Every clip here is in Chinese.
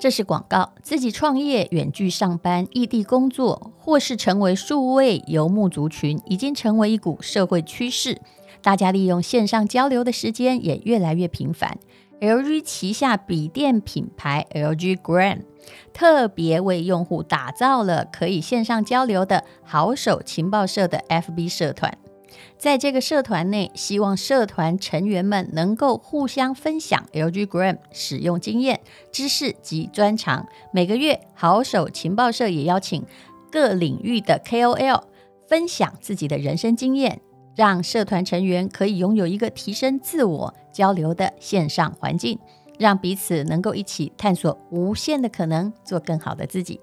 这是广告。自己创业、远距上班、异地工作，或是成为数位游牧族群，已经成为一股社会趋势。大家利用线上交流的时间也越来越频繁。LG 旗下笔电品牌 LG Gram 特别为用户打造了可以线上交流的好手情报社的 FB 社团。在这个社团内，希望社团成员们能够互相分享 LG Gram 使用经验、知识及专长。每个月，好手情报社也邀请各领域的 KOL 分享自己的人生经验，让社团成员可以拥有一个提升自我交流的线上环境，让彼此能够一起探索无限的可能，做更好的自己。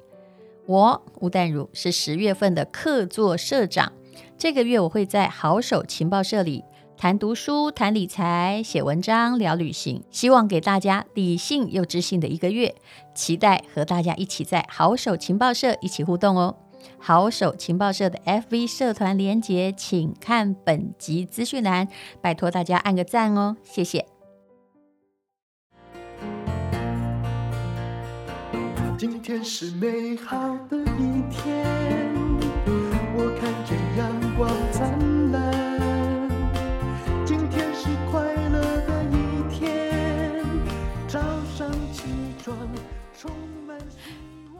我吴淡如是十月份的客座社长。这个月我会在好手情报社里谈读书、谈理财、写文章、聊旅行，希望给大家理性又知性的一个月。期待和大家一起在好手情报社一起互动哦。好手情报社的 FV 社团连结，请看本集资讯栏，拜托大家按个赞哦，谢谢。今天是美好的一天，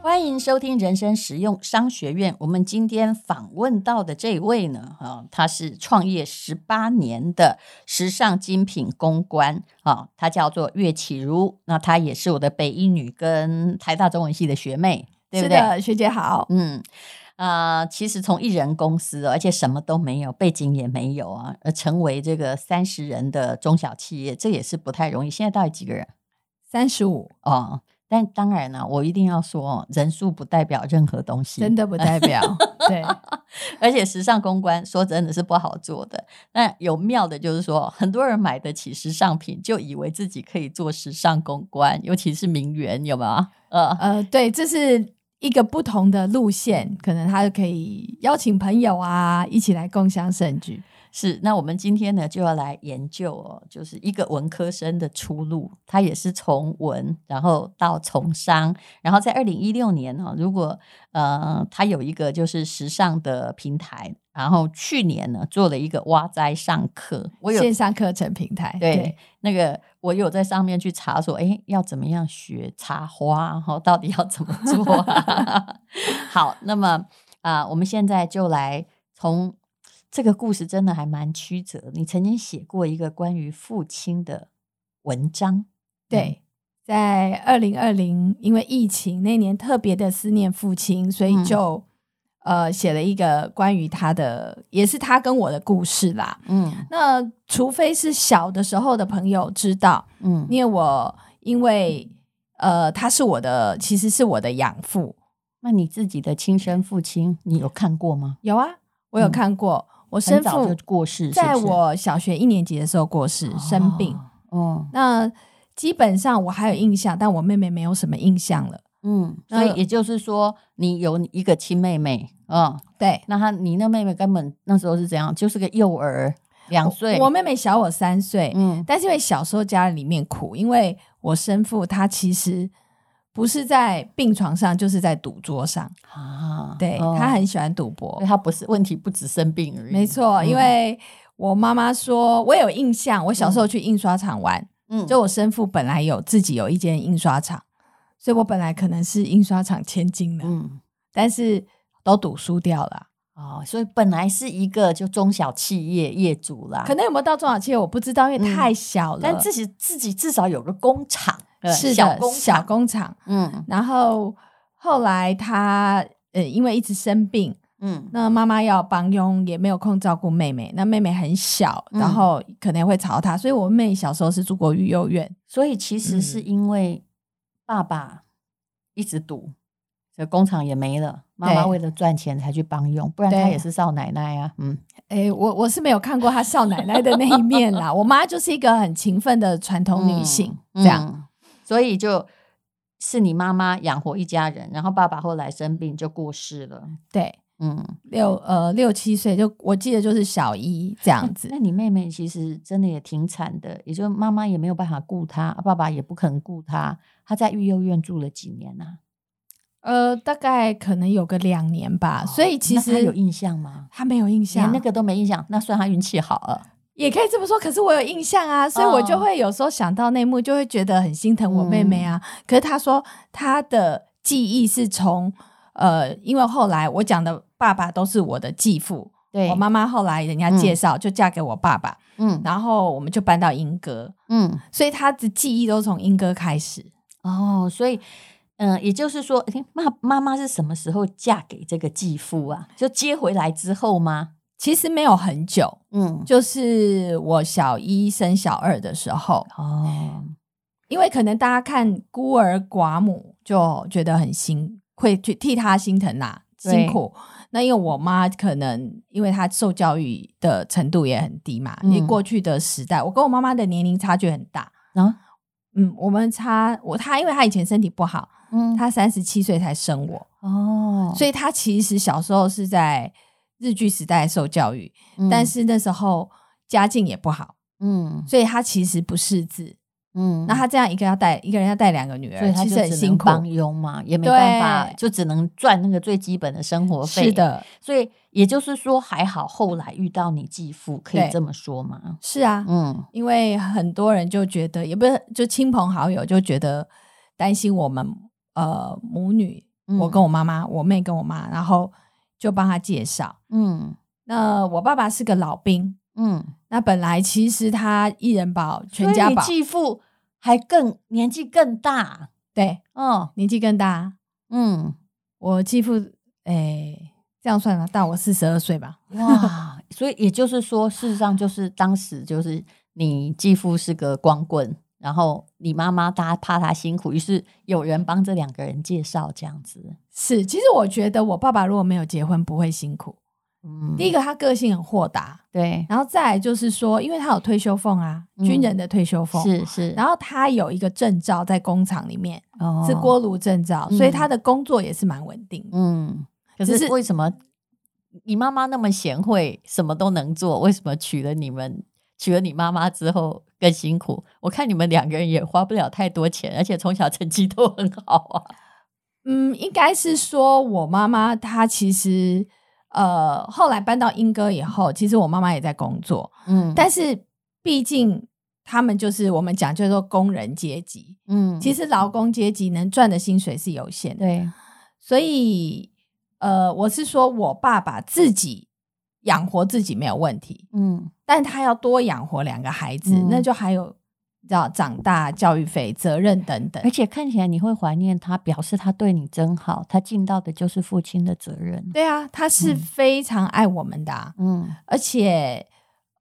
欢迎收听人生实用商学院。我们今天访问到的这位呢，啊，他是创业十八年的时尚精品公关啊，他叫做岳启如。那他也是我的北一女跟台大中文系的学妹，对不对？是的，学姐好。嗯。啊、呃，其实从一人公司，而且什么都没有，背景也没有啊，而成为这个三十人的中小企业，这也是不太容易。现在到底几个人？三十五哦。但当然了，我一定要说，人数不代表任何东西，真的不代表。对，而且时尚公关说真的是不好做的。那有妙的就是说，很多人买得起时尚品，就以为自己可以做时尚公关，尤其是名媛，有没有？呃呃，对，这是。一个不同的路线，可能他就可以邀请朋友啊，一起来共享盛举。是，那我们今天呢就要来研究哦，就是一个文科生的出路，他也是从文，然后到从商，然后在二零一六年哦，如果呃他有一个就是时尚的平台，然后去年呢做了一个挖栽上课，我有线上课程平台，对，对那个我有在上面去查说，哎，要怎么样学插花，然后到底要怎么做？好，那么啊、呃，我们现在就来从。这个故事真的还蛮曲折。你曾经写过一个关于父亲的文章，对，在二零二零，因为疫情那年特别的思念父亲，所以就、嗯、呃写了一个关于他的，也是他跟我的故事啦。嗯，那除非是小的时候的朋友知道，嗯，因为我因为呃他是我的，其实是我的养父。那你自己的亲生父亲，你有看过吗？有啊，我有看过。嗯我生父就过世，在我小学一年级的时候过世，生病。哦，那基本上我还有印象，但我妹妹没有什么印象了。嗯，所以也就是说，你有一个亲妹妹。嗯，对。那她，你那妹妹根本那时候是怎样？就是个幼儿，两岁。我妹妹小我三岁。嗯，但是因为小时候家里面苦，因为我生父他其实。不是在病床上，就是在赌桌上。啊！对、哦、他很喜欢赌博，他不是问题，不止生病而已。没错，嗯、因为我妈妈说，我有印象，我小时候去印刷厂玩，嗯，就我生父本来有自己有一间印刷厂，所以我本来可能是印刷厂千金的，嗯，但是都赌输掉了。哦，所以本来是一个就中小企业业主啦，可能有没有到中小企业我不知道，因为太小了，嗯、但自己自己至少有个工厂。是的，小工小工厂，嗯，然后后来他呃，因为一直生病，嗯，那妈妈要帮佣，也没有空照顾妹妹，那妹妹很小，嗯、然后可能会吵她，所以我妹小时候是住过育幼院，所以其实是因为爸爸一直赌，这工厂也没了，妈妈为了赚钱才去帮佣，不然她也是少奶奶啊，嗯，哎，我我是没有看过她少奶奶的那一面啦，我妈就是一个很勤奋的传统女性，嗯、这样。嗯所以就是你妈妈养活一家人，然后爸爸后来生病就过世了。对，嗯，六呃六七岁，就我记得就是小一这样子。那你妹妹其实真的也挺惨的，也就妈妈也没有办法顾她，爸爸也不肯顾她。她在育幼院住了几年呢、啊？呃，大概可能有个两年吧。哦、所以其实她有印象吗？她没有印象，连那个都没印象，那算她运气好了。也可以这么说。可是我有印象啊，所以我就会有时候想到那幕，就会觉得很心疼我妹妹啊。嗯、可是她说她的记忆是从呃，因为后来我讲的。爸爸都是我的继父，对，我妈妈后来人家介绍就嫁给我爸爸，嗯，然后我们就搬到英歌，嗯，所以她的记忆都从英歌开始。哦，所以，嗯、呃，也就是说，妈妈妈是什么时候嫁给这个继父啊？就接回来之后吗？其实没有很久，嗯，就是我小一生小二的时候，哦，因为可能大家看孤儿寡母就觉得很心，会去替他心疼呐、啊，辛苦。那因为我妈可能因为她受教育的程度也很低嘛，嗯、因为过去的时代，我跟我妈妈的年龄差距很大啊。嗯，我们差我她，因为她以前身体不好，嗯，她三十七岁才生我哦，所以她其实小时候是在日据时代受教育，嗯、但是那时候家境也不好，嗯，所以他其实不识字。嗯，那他这样一个要带一个人要带两个女儿，所以他就很辛苦，帮佣嘛，也没办法，就只能赚那个最基本的生活费。是的，所以也就是说，还好后来遇到你继父，可以这么说吗？是啊，嗯，因为很多人就觉得，也不是就亲朋好友就觉得担心我们呃母女，嗯、我跟我妈妈，我妹跟我妈，然后就帮他介绍。嗯，那我爸爸是个老兵。嗯，那本来其实他一人保全家保，继父还更年纪更大，对，哦，年纪更大，嗯，我继父，哎、欸，这样算了，大我四十二岁吧，哇，所以也就是说，事实上就是当时就是你继父是个光棍，然后你妈妈大家怕他辛苦，于是有人帮这两个人介绍这样子，是，其实我觉得我爸爸如果没有结婚不会辛苦。嗯，第一个他个性很豁达，对，然后再来就是说，因为他有退休俸啊，嗯、军人的退休俸是是，然后他有一个证照在工厂里面，哦、是锅炉证照，所以他的工作也是蛮稳定。嗯，可是为什么你妈妈那么贤惠，什么都能做，为什么娶了你们，娶了你妈妈之后更辛苦？我看你们两个人也花不了太多钱，而且从小成绩都很好啊。嗯，应该是说我妈妈她其实。呃，后来搬到英歌以后，其实我妈妈也在工作，嗯，但是毕竟他们就是我们讲叫做工人阶级，嗯，其实劳工阶级能赚的薪水是有限的，对，所以呃，我是说我爸爸自己养活自己没有问题，嗯，但他要多养活两个孩子，嗯，那就还有。要长大、教育费、责任等等，而且看起来你会怀念他，表示他对你真好，他尽到的就是父亲的责任。对啊，他是非常爱我们的啊，嗯，而且，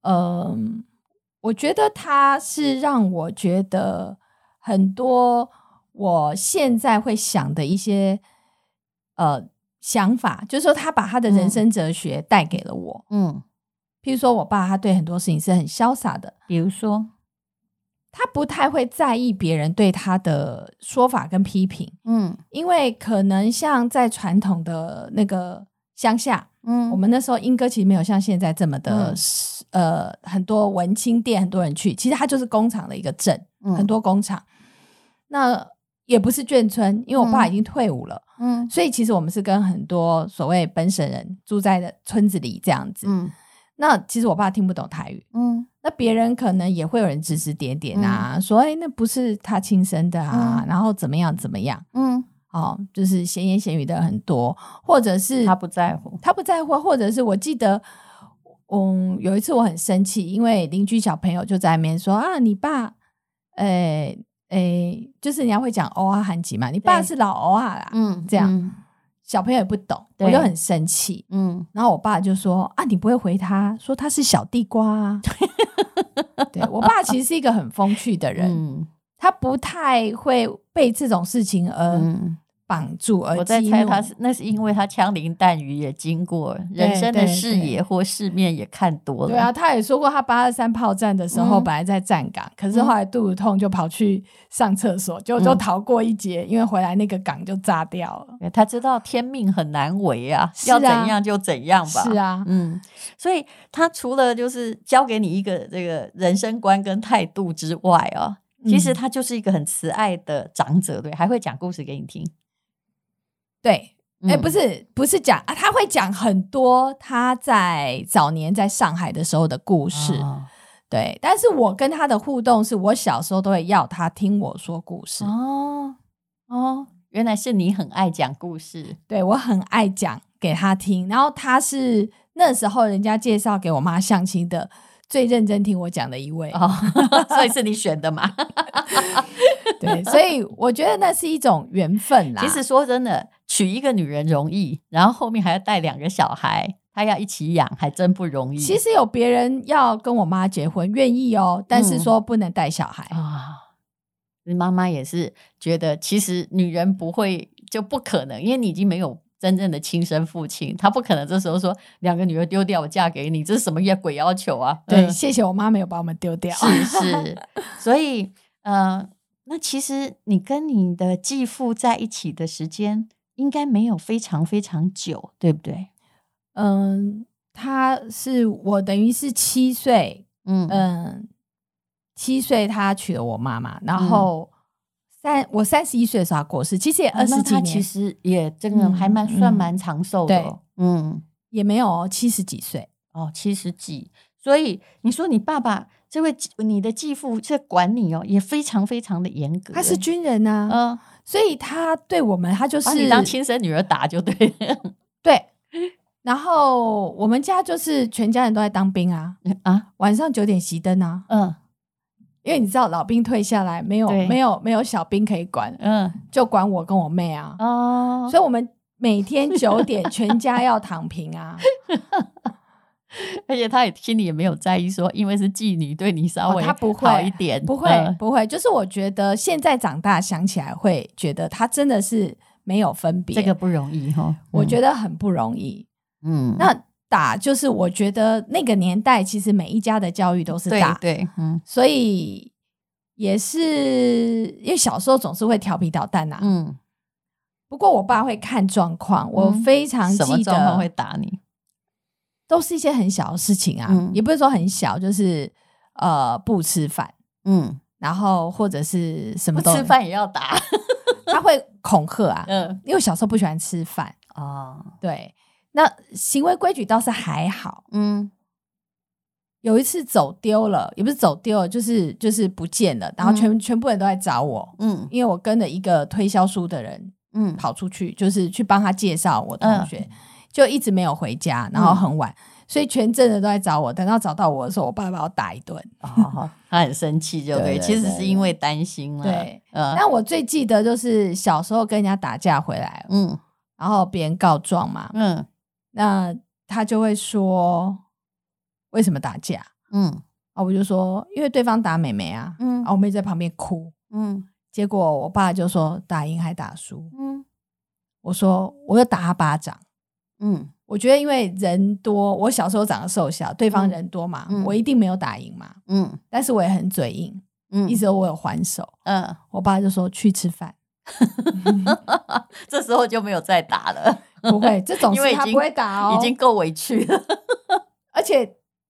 嗯、呃，我觉得他是让我觉得很多我现在会想的一些呃想法，就是说他把他的人生哲学带给了我，嗯，譬如说我爸，他对很多事情是很潇洒的，比如说。他不太会在意别人对他的说法跟批评，嗯，因为可能像在传统的那个乡下，嗯，我们那时候英歌其实没有像现在这么的，嗯、呃，很多文青店，很多人去，其实它就是工厂的一个镇，嗯、很多工厂。那也不是眷村，因为我爸已经退伍了，嗯，所以其实我们是跟很多所谓本省人住在的村子里这样子，嗯。那其实我爸听不懂台语，嗯，那别人可能也会有人指指点点啊，嗯、说哎，那不是他亲生的啊，嗯、然后怎么样怎么样，嗯，哦，就是闲言闲语的很多，或者是他不在乎，他不在乎，或者是我记得，嗯，有一次我很生气，因为邻居小朋友就在那边说啊，你爸，哎哎，就是人家会讲欧啊韩籍嘛，你爸是老欧啊啦，嗯，这样。嗯小朋友也不懂，我就很生气。嗯，然后我爸就说：“啊，你不会回他说他是小地瓜啊？” 对，我爸其实是一个很风趣的人，嗯、他不太会被这种事情而、嗯、绑住而。我在猜他是那是因为他枪林弹雨也经过人生的视野或世面也看多了。对啊，他也说过他八二三炮战的时候本来在站岗，嗯、可是后来肚子痛就跑去上厕所，就、嗯、就逃过一劫，因为回来那个岗就炸掉了。他知道天命很难违啊，啊，要怎样就怎样吧。是啊，嗯，所以他除了就是教给你一个这个人生观跟态度之外啊。其实他就是一个很慈爱的长者，对，还会讲故事给你听。对，哎、欸，不是，不是讲啊，他会讲很多他在早年在上海的时候的故事。哦、对，但是我跟他的互动是我小时候都会要他听我说故事。哦哦，原来是你很爱讲故事。对，我很爱讲给他听，然后他是那时候人家介绍给我妈相亲的。最认真听我讲的一位哦，所以是你选的嘛？对，所以我觉得那是一种缘分啦。其实说真的，娶一个女人容易，然后后面还要带两个小孩，他要一起养，还真不容易。其实有别人要跟我妈结婚，愿意哦，但是说不能带小孩啊。嗯，你妈妈也是觉得，其实女人不会就不可能，因为你已经没有。真正的亲生父亲，他不可能这时候说两个女儿丢掉我嫁给你，这是什么样鬼要求啊？对，嗯、谢谢我妈没有把我们丢掉。是是，所以呃，那其实你跟你的继父在一起的时间应该没有非常非常久，对不对？嗯，他是我等于是七岁，嗯嗯，七岁他娶了我妈妈，然后。嗯我三十一岁的时候过世，其实也二十几年，其实也真的还蛮、嗯、算蛮长寿的。对，嗯，也没有七十几岁哦，七十几。所以你说你爸爸这位你的继父在管你哦，也非常非常的严格。他是军人呐、啊，嗯，所以他对我们，他就是把你当亲生女儿打就对了。对，然后我们家就是全家人都在当兵啊。啊，晚上九点熄灯啊，嗯。因为你知道老兵退下来没有没有没有小兵可以管，嗯，就管我跟我妹啊，哦，所以我们每天九点全家要躺平啊，而且他也心里也没有在意说，因为是妓女对你稍微他不会好一点，不会、嗯、不会，就是我觉得现在长大想起来会觉得他真的是没有分别，这个不容易哈、哦，我觉得很不容易，嗯，那。打就是我觉得那个年代，其实每一家的教育都是打，对，对，嗯，所以也是因为小时候总是会调皮捣蛋呐，嗯。不过我爸会看状况，我非常记得，会打你，都是一些很小的事情啊，嗯、也不是说很小，就是呃不吃饭，嗯，然后或者是什么都不吃饭也要打，他会恐吓啊，嗯，因为小时候不喜欢吃饭。哦，对。那行为规矩倒是还好，嗯，有一次走丢了，也不是走丢了，就是就是不见了，然后全、嗯、全部人都在找我，嗯，因为我跟了一个推销书的人，嗯，跑出去就是去帮他介绍我同学、嗯，就一直没有回家，然后很晚，嗯、所以全镇的都在找我，等到找到我的时候，我爸把我打一顿，哦，他很生气，就对，其实是因为担心了，对，嗯，那我最记得就是小时候跟人家打架回来，嗯，然后别人告状嘛，嗯。那他就会说，为什么打架？嗯，啊，我就说，因为对方打妹妹啊，嗯，啊，我妹在旁边哭，嗯，结果我爸就说打赢还打输，嗯，我说我就打他巴掌，嗯，我觉得因为人多，我小时候长得瘦小，对方人多嘛，嗯，我一定没有打赢嘛，嗯，但是我也很嘴硬，嗯，一直我有还手，嗯，我爸就说去吃饭，这时候就没有再打了。不会，这种事他不会打哦，已经够委屈了。而且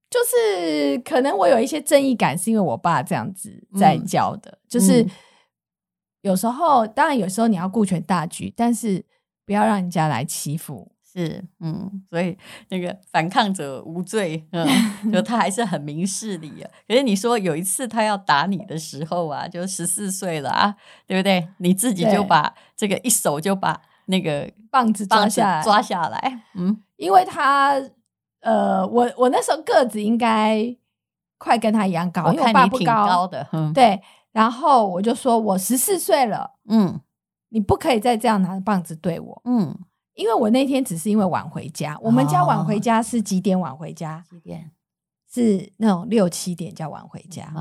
就是可能我有一些正义感，是因为我爸这样子在教的。嗯、就是有时候，当然有时候你要顾全大局，但是不要让人家来欺负。是，嗯，所以那个反抗者无罪，嗯，就 他还是很明事理啊。可是你说有一次他要打你的时候啊，就十四岁了啊，对不对？你自己就把这个一手就把。那个棒子抓下来，抓下来，嗯，因为他，呃，我我那时候个子应该快跟他一样高，因为我爸不高，挺高的，嗯，对。然后我就说我十四岁了，嗯，你不可以再这样拿着棒子对我，嗯，因为我那天只是因为晚回家，哦，我们家晚回家是几点晚回家？几点？是那种六七点就要晚回家，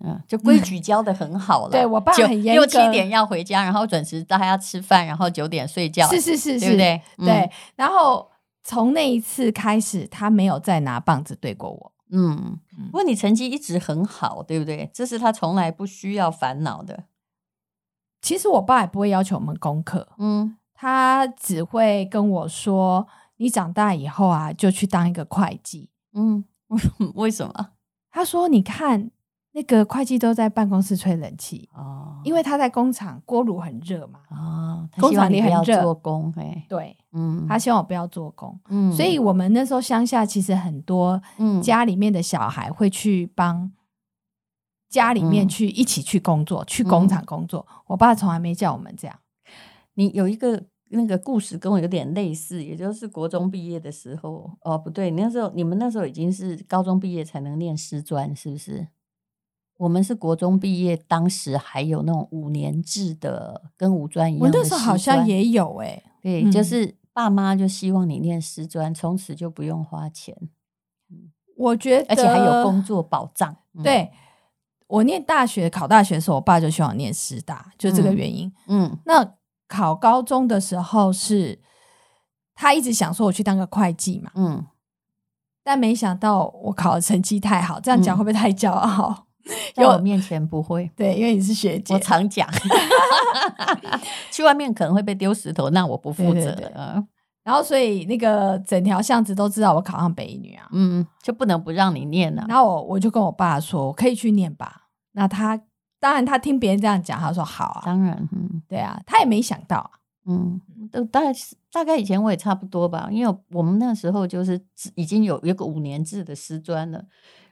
嗯，就规 矩教的很好了。对我爸很严格，六七点要回家，然后准时大家要吃饭，然后九点睡觉。是是是是，对不对？对。然后从那一次开始，他没有再拿棒子对过我。嗯，不过你成绩一直很好，对不对？这是他从来不需要烦恼的。其实我爸也不会要求我们功课，嗯，他只会跟我说：“你长大以后啊，就去当一个会计。”嗯。为什么？他说：“你看，那个会计都在办公室吹冷气哦，因为他在工厂锅炉很热嘛。哦，工厂里很热，做工。哎，对，嗯，他希望我不要做工。嗯，所以我们那时候乡下其实很多，嗯，家里面的小孩会去帮家里面去一起去工作，去工厂工作。我爸从来没叫我们这样。你有一个。”那个故事跟我有点类似，也就是国中毕业的时候，哦，不对，那时候你们那时候已经是高中毕业才能念师专，是不是？我们是国中毕业，当时还有那种五年制的，跟五专一样的。我那时候好像也有哎、欸，对，嗯、就是爸妈就希望你念师专，从此就不用花钱。我觉得，而且还有工作保障。嗯、对，我念大学考大学的时候，我爸就希望我念师大，就这个原因。嗯，嗯那。考高中的时候是，他一直想说我去当个会计嘛，嗯，但没想到我考的成绩太好，这样讲会不会太骄傲？在我面前不会，对，因为你是学姐，我常讲，去外面可能会被丢石头，那我不负责。对对对，然后所以那个整条巷子都知道我考上北一女啊，嗯，就不能不让你念了。然后我我就跟我爸说，我可以去念吧。那他。当然，他听别人这样讲，他说好啊。当然，嗯，对啊，他也没想到，嗯，都大概大概以前我也差不多吧，因为我们那时候就是已经有一个五年制的师专了。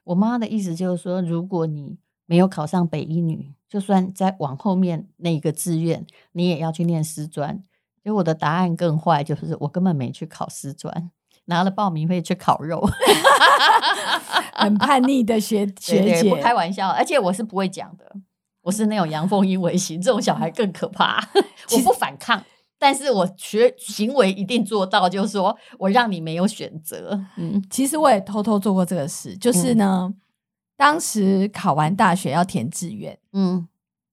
我妈的意思就是说，如果你没有考上北一女，就算再往后面那一个志愿，你也要去念师专。结果我的答案更坏，就是我根本没去考师专，拿了报名费去烤肉。很叛逆的学学姐，不开玩笑，而且我是不会讲的。我是那种阳奉阴违型，这种小孩更可怕。我不反抗，但是我学行为一定做到，就是说我让你没有选择。嗯，其实我也偷偷做过这个事，就是呢，嗯、当时考完大学要填志愿，嗯，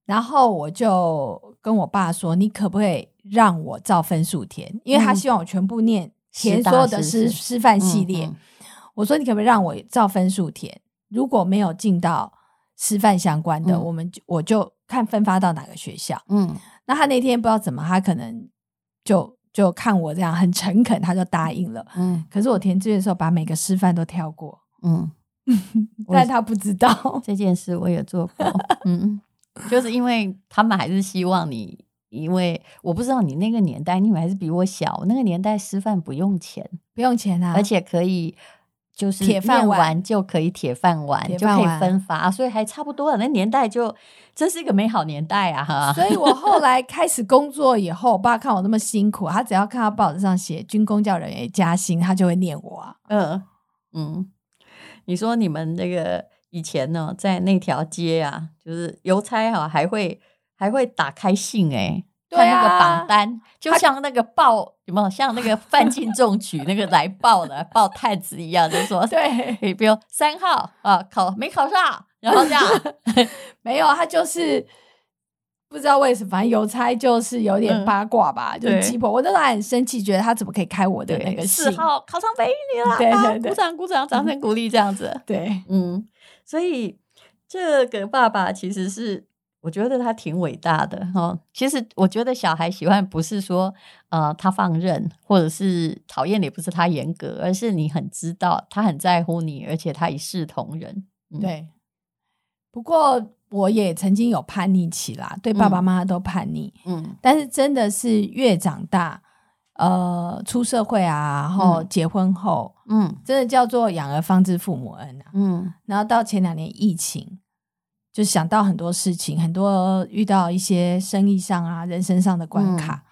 然后我就跟我爸说：“你可不可以让我照分数填？因为他希望我全部念填所有的师师范系列。嗯嗯”我说：“你可不可以让我照分数填？如果没有进到。”师范相关的，嗯、我们就我就看分发到哪个学校。嗯，那他那天不知道怎么，他可能就就看我这样很诚恳，他就答应了。嗯，可是我填志愿的时候，把每个师范都跳过。嗯，但他不知道 这件事，我也做过。嗯，就是因为他们还是希望你，因为我不知道你那个年代，你们还是比我小。那个年代师范不用钱，不用钱啊，而且可以。就是铁饭碗就可以铁饭碗，就可以分发，所以还差不多了。那年代就真是一个美好年代啊！哈，所以我后来开始工作以后，我爸看我那么辛苦，他只要看到报纸上写军工教人员加薪，他就会念我啊。嗯嗯，你说你们那个以前呢，在那条街啊，就是邮差哈，还会还会打开信哎、欸。看那个榜单，就像那个报有没有像那个范进中举那个来报的报太子一样，就说对，比如三号啊考没考上，然后这样 没有，他就是不知道为什么，反正邮差就是有点八卦吧，嗯、就是鸡婆。我那时候很生气，觉得他怎么可以开我的那个四号考上北一女了，对对对，鼓掌鼓掌，掌声鼓励这样子，对，嗯，所以这个爸爸其实是。我觉得他挺伟大的哈。其实我觉得小孩喜欢不是说呃他放任，或者是讨厌也，不是他严格，而是你很知道他很在乎你，而且他一视同仁。嗯、对。不过我也曾经有叛逆期啦，对爸爸妈妈都叛逆。嗯。但是真的是越长大，呃，出社会啊，然后结婚后，嗯，真的叫做养儿方知父母恩啊。嗯。然后到前两年疫情。就想到很多事情，很多遇到一些生意上啊、人生上的关卡，嗯、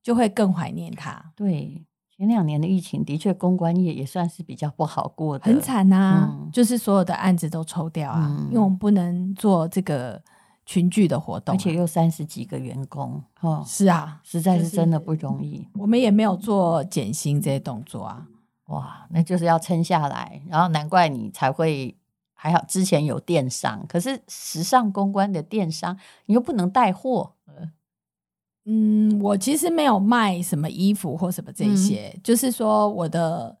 就会更怀念他。对，前两年的疫情的确，公关业也算是比较不好过的，很惨呐、啊。嗯、就是所有的案子都抽掉啊，嗯、因为我们不能做这个群聚的活动、啊，而且又三十几个员工，哦，是啊，实在是真的不容易。我们也没有做减薪这些动作啊，哇，那就是要撑下来，然后难怪你才会。还好之前有电商，可是时尚公关的电商，你又不能带货。嗯，我其实没有卖什么衣服或什么这些，嗯、就是说我的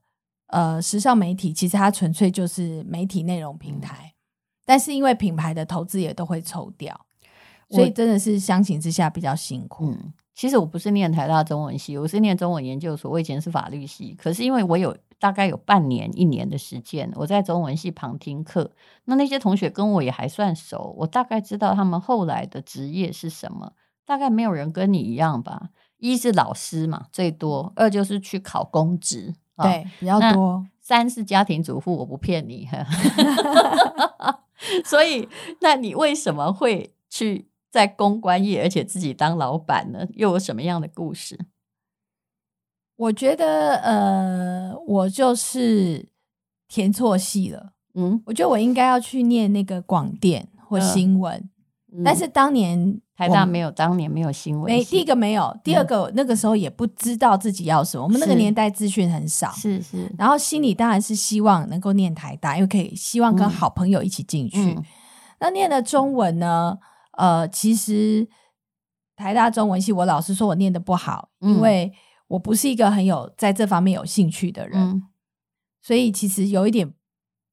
呃时尚媒体，其实它纯粹就是媒体内容平台，嗯、但是因为品牌的投资也都会抽掉，所以真的是相形之下比较辛苦。嗯，其实我不是念台大中文系，我是念中文研究所，我以前是法律系，可是因为我有大概有半年一年的时间，我在中文系旁听课，那那些同学跟我也还算熟，我大概知道他们后来的职业是什么。大概没有人跟你一样吧。一是老师嘛，最多；二就是去考公职，对，比较多。三是家庭主妇，我不骗你。所以，那你为什么会去在公关业，而且自己当老板呢？又有什么样的故事？我觉得，呃，我就是填错系了。嗯，我觉得我应该要去念那个广电或新闻，嗯、但是当年。台大没有，当年没有新闻。没，第一个没有，第二个、嗯、那个时候也不知道自己要什么。我们那个年代资讯很少，是是。然后心里当然是希望能够念台大，因为可以希望跟好朋友一起进去。那念的中文呢？呃，其实台大中文系，我老师说我念的不好，嗯、因为我不是一个很有在这方面有兴趣的人，嗯、所以其实有一点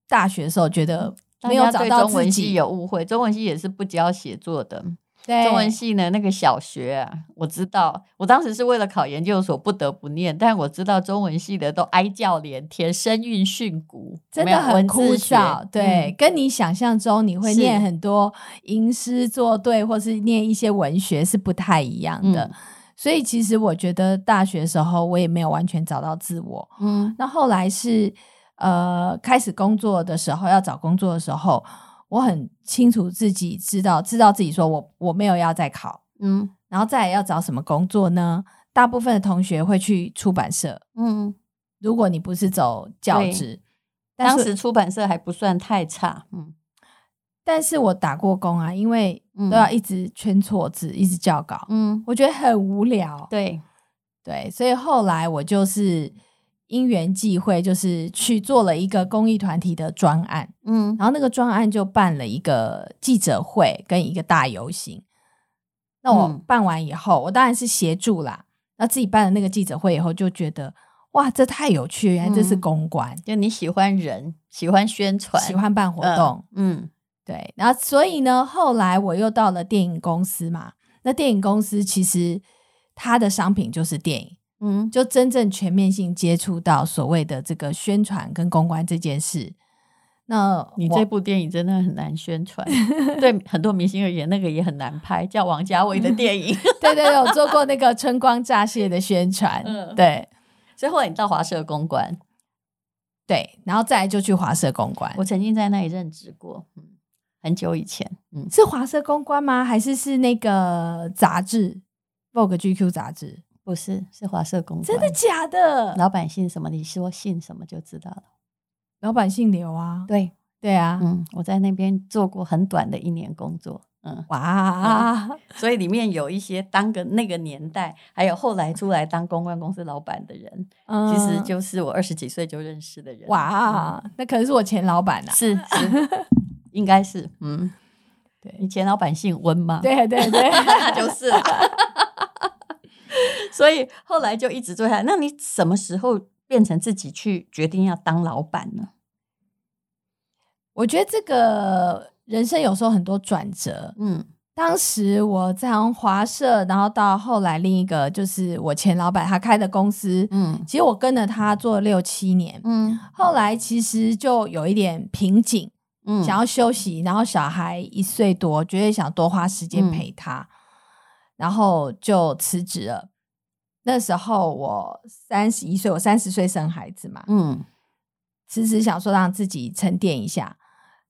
大学的时候觉得没有找到自己。中文系有误会，中文系也是不教写作的。对中文系呢，那个小学啊，我知道，我当时是为了考研究所不得不念，但我知道中文系的都哀叫连天，声韵训诂，真的很枯燥。对，嗯、跟你想象中你会念很多吟诗作对，或是念一些文学是不太一样的。嗯、所以其实我觉得大学的时候我也没有完全找到自我。嗯，那后来是呃开始工作的时候，要找工作的时候。我很清楚自己知道，知道自己说我我没有要再考，嗯，然后再来要找什么工作呢？大部分的同学会去出版社，嗯，如果你不是走教职，当时出版社还不算太差，嗯，但是我打过工啊，因为都要一直圈错字，嗯、一直校稿，嗯，我觉得很无聊，对对，所以后来我就是。因缘际会，就是去做了一个公益团体的专案，嗯，然后那个专案就办了一个记者会跟一个大游行。那我办完以后，嗯、我当然是协助啦。那自己办了那个记者会以后，就觉得哇，这太有趣了，原来这是公关。就你喜欢人，喜欢宣传，喜欢办活动，嗯，嗯对。然后所以呢，后来我又到了电影公司嘛。那电影公司其实它的商品就是电影。嗯，就真正全面性接触到所谓的这个宣传跟公关这件事，那你这部电影真的很难宣传，对很多明星而言，那个也很难拍，叫王家卫的电影。对对对，我做过那个 春光乍泄的宣传，嗯，对。所以后来你到华社公关，对，然后再来就去华社公关。我曾经在那里任职过，嗯，很久以前，嗯，是华社公关吗？还是是那个杂志《Vogue GQ》杂志？不是，是华社公关。真的假的？老板姓什么？你说姓什么就知道了。老板姓刘啊。对对啊，嗯，我在那边做过很短的一年工作。嗯，哇、嗯，所以里面有一些当个那个年代，还有后来出来当公关公司老板的人，嗯、其实就是我二十几岁就认识的人。哇，嗯、那可能是我前老板啊。是是，应该是。嗯，对，你前老板姓温吗？对对对，那 就是了。所以后来就一直做下来。那你什么时候变成自己去决定要当老板呢？我觉得这个人生有时候很多转折。嗯，当时我在华社，然后到后来另一个就是我前老板他开的公司。嗯，其实我跟着他做了六七年。嗯，后来其实就有一点瓶颈，嗯，想要休息，然后小孩一岁多，觉得想多花时间陪他。嗯然后就辞职了。那时候我三十一岁，我三十岁生孩子嘛，嗯，辞职想说让自己沉淀一下。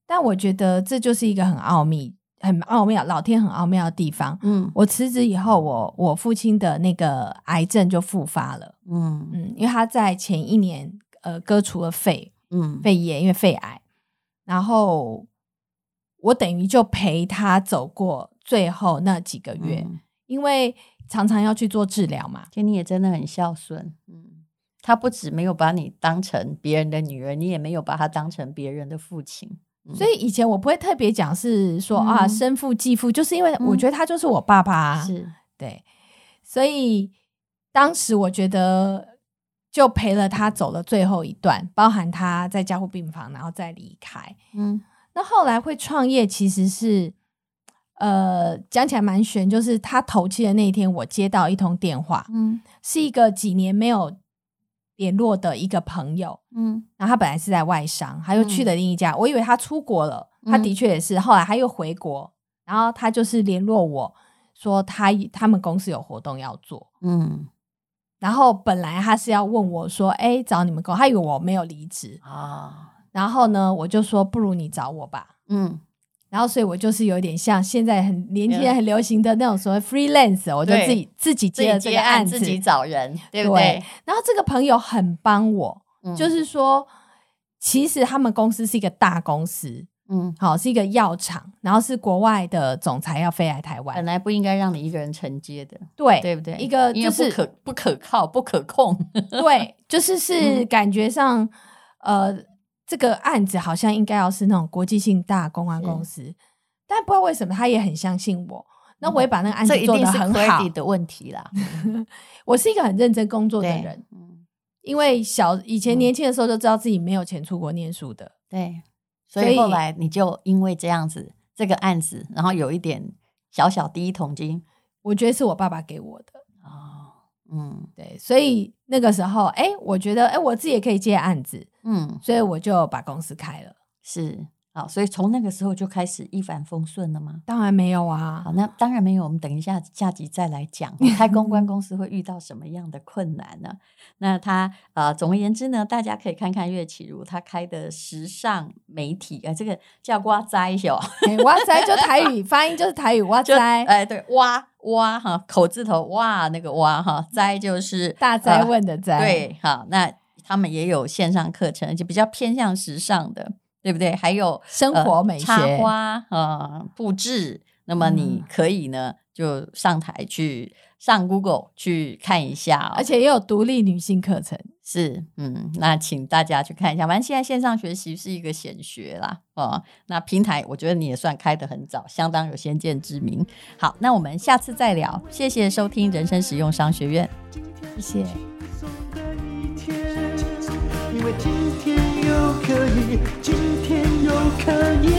但我觉得这就是一个很奥秘、很奥妙、老天很奥妙的地方。嗯，我辞职以后，我我父亲的那个癌症就复发了。嗯嗯，因为他在前一年呃割除了肺，嗯，肺炎，因为肺癌。然后我等于就陪他走过最后那几个月。嗯。因为常常要去做治疗嘛，天你也真的很孝顺，嗯，他不止没有把你当成别人的女儿，你也没有把他当成别人的父亲，所以以前我不会特别讲是说、嗯、啊生父继父，就是因为我觉得他就是我爸爸，是。对，所以当时我觉得就陪了他走了最后一段，包含他在加护病房，然后再离开。嗯，那后来会创业其实是呃讲起来蛮悬，就是他头七的那一天，我接到一通电话，嗯，是一个几年没有。联络的一个朋友，嗯，然后他本来是在外商，他又去了另一家，嗯、我以为他出国了，他的确也是，后来他又回国，然后他就是联络我说他他们公司有活动要做，嗯，然后本来他是要问我说，哎，找你们公，他以为我没有离职啊，然后呢，我就说不如你找我吧，嗯。然后，所以我就是有点像现在很年轻人很流行的那种所谓 freelance，我就自己自己接了这个案子，自己找人，对不对？对。然后这个朋友很帮我，嗯、就是说，其实他们公司是一个大公司，嗯，好，是一个药厂，然后是国外的总裁要飞来台湾，本来不应该让你一个人承接的，对，对不对？一个就是不可不可靠、不可控，对，就是是感觉上，嗯、呃。这个案子好像应该要是那种国际性大公关公司，但不知道为什么他也很相信我。那我也把那个案子做得很好。的问题啦，我是一个很认真工作的人，因为小以前年轻的时候就知道自己没有钱出国念书的，对，所以后来你就因为这样子这个案子，然后有一点小小第一桶金，我觉得是我爸爸给我的哦。嗯，对，所以那个时候，哎，我觉得，哎，我自己也可以接案子，嗯，所以我就把公司开了。是，好，所以从那个时候就开始一帆风顺了吗？当然没有啊，好，那当然没有。我们等一下下集再来讲，开公关公司会遇到什么样的困难呢？那他呃，总而言之呢，大家可以看看岳启如他开的时尚媒体啊，这个叫哇哉哟，哇哉就台语发音就是台语哇哉，哎，对，哇。哇哈口字头哇那个哇哈哉就是大哉问的哉、呃、对好那他们也有线上课程，就比较偏向时尚的，对不对？还有生活美学、插花呃布置，那么你可以呢、嗯、就上台去上 Google 去看一下、哦，而且也有独立女性课程。是，嗯，那请大家去看一下。反正现在线上学习是一个显学啦，哦，那平台我觉得你也算开得很早，相当有先见之明。好，那我们下次再聊。谢谢收听人生实用商学院，谢谢。今天又可以